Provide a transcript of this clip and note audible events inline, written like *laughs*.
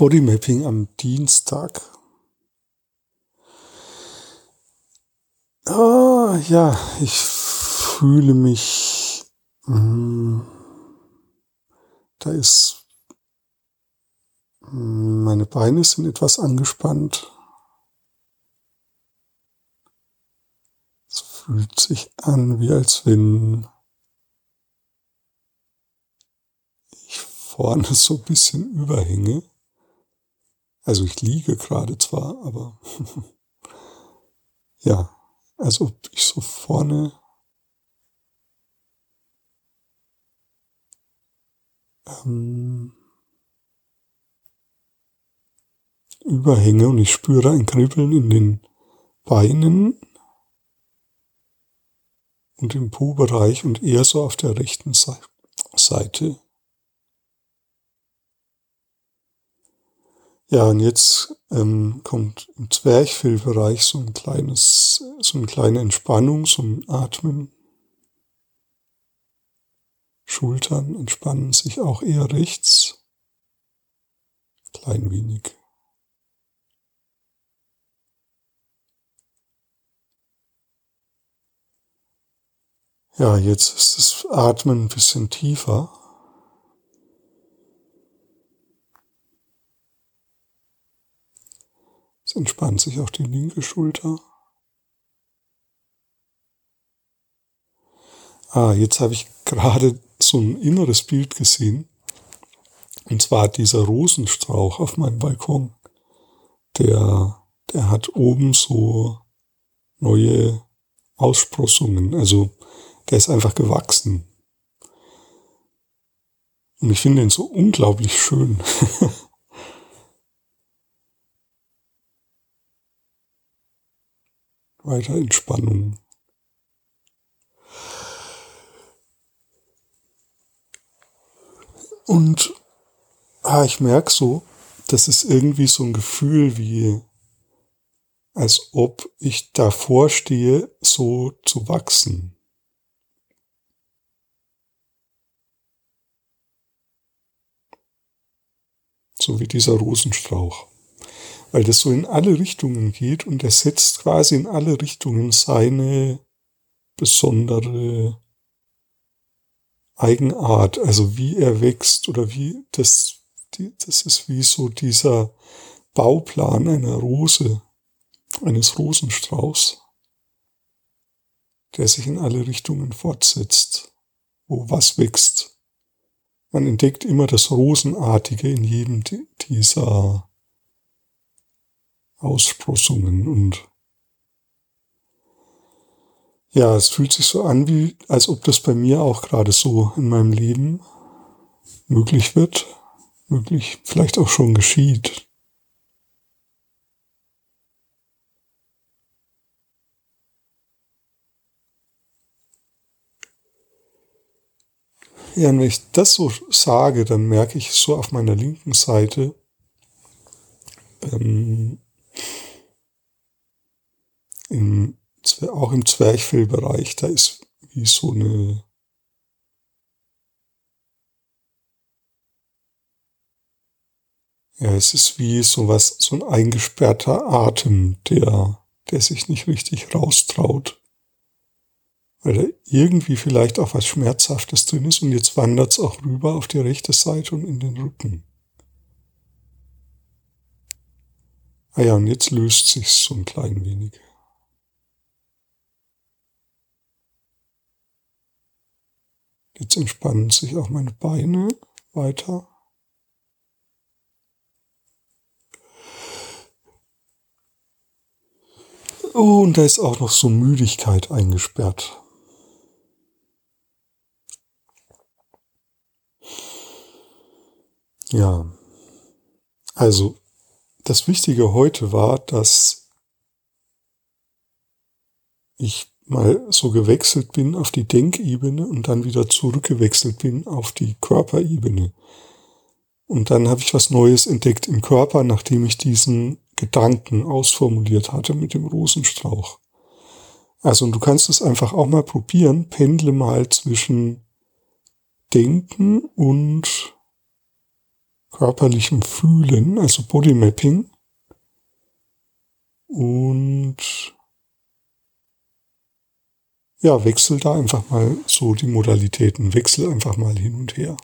Bodymapping am Dienstag. Ah, ja, ich fühle mich, mh, hm, da ist, hm, meine Beine sind etwas angespannt. Es fühlt sich an, wie als wenn ich vorne *laughs* so ein bisschen überhänge. Also ich liege gerade zwar, aber *laughs* ja, als ob ich so vorne ähm, überhänge und ich spüre ein Kribbeln in den Beinen und im Po-Bereich und eher so auf der rechten Seite. Ja, und jetzt ähm, kommt im Zwerchfellbereich so ein kleines, so eine kleine Entspannung, so ein Atmen. Schultern entspannen sich auch eher rechts. Klein wenig. Ja, jetzt ist das Atmen ein bisschen tiefer. Es entspannt sich auch die linke Schulter. Ah, jetzt habe ich gerade so ein inneres Bild gesehen. Und zwar dieser Rosenstrauch auf meinem Balkon. Der, der hat oben so neue Aussprossungen. Also der ist einfach gewachsen. Und ich finde ihn so unglaublich schön. *laughs* weiter Entspannung. Und ah, ich merke so, das ist irgendwie so ein Gefühl wie, als ob ich davor stehe, so zu wachsen. So wie dieser Rosenstrauch weil das so in alle Richtungen geht und er setzt quasi in alle Richtungen seine besondere Eigenart, also wie er wächst oder wie das, die, das ist wie so dieser Bauplan einer Rose, eines Rosenstrauchs, der sich in alle Richtungen fortsetzt, wo was wächst. Man entdeckt immer das Rosenartige in jedem dieser Aussprossungen und ja, es fühlt sich so an, wie, als ob das bei mir auch gerade so in meinem Leben möglich wird, möglich, vielleicht auch schon geschieht. Ja, und wenn ich das so sage, dann merke ich so auf meiner linken Seite, ähm, im, auch im Zwerchfellbereich, da ist wie so eine Ja, es ist wie sowas, so ein eingesperrter Atem, der, der sich nicht richtig raustraut. Weil da irgendwie vielleicht auch was Schmerzhaftes drin ist und jetzt wandert es auch rüber auf die rechte Seite und in den Rücken. Ah ja, und jetzt löst sich's so ein klein wenig. Jetzt entspannen sich auch meine Beine weiter. Oh, und da ist auch noch so Müdigkeit eingesperrt. Ja, also das Wichtige heute war, dass ich mal so gewechselt bin auf die Denkebene und dann wieder zurückgewechselt bin auf die Körperebene. Und dann habe ich was Neues entdeckt im Körper, nachdem ich diesen Gedanken ausformuliert hatte mit dem Rosenstrauch. Also du kannst es einfach auch mal probieren, pendle mal zwischen Denken und körperlichem Fühlen, also Bodymapping. Und ja, wechsel da einfach mal so die Modalitäten, wechsel einfach mal hin und her.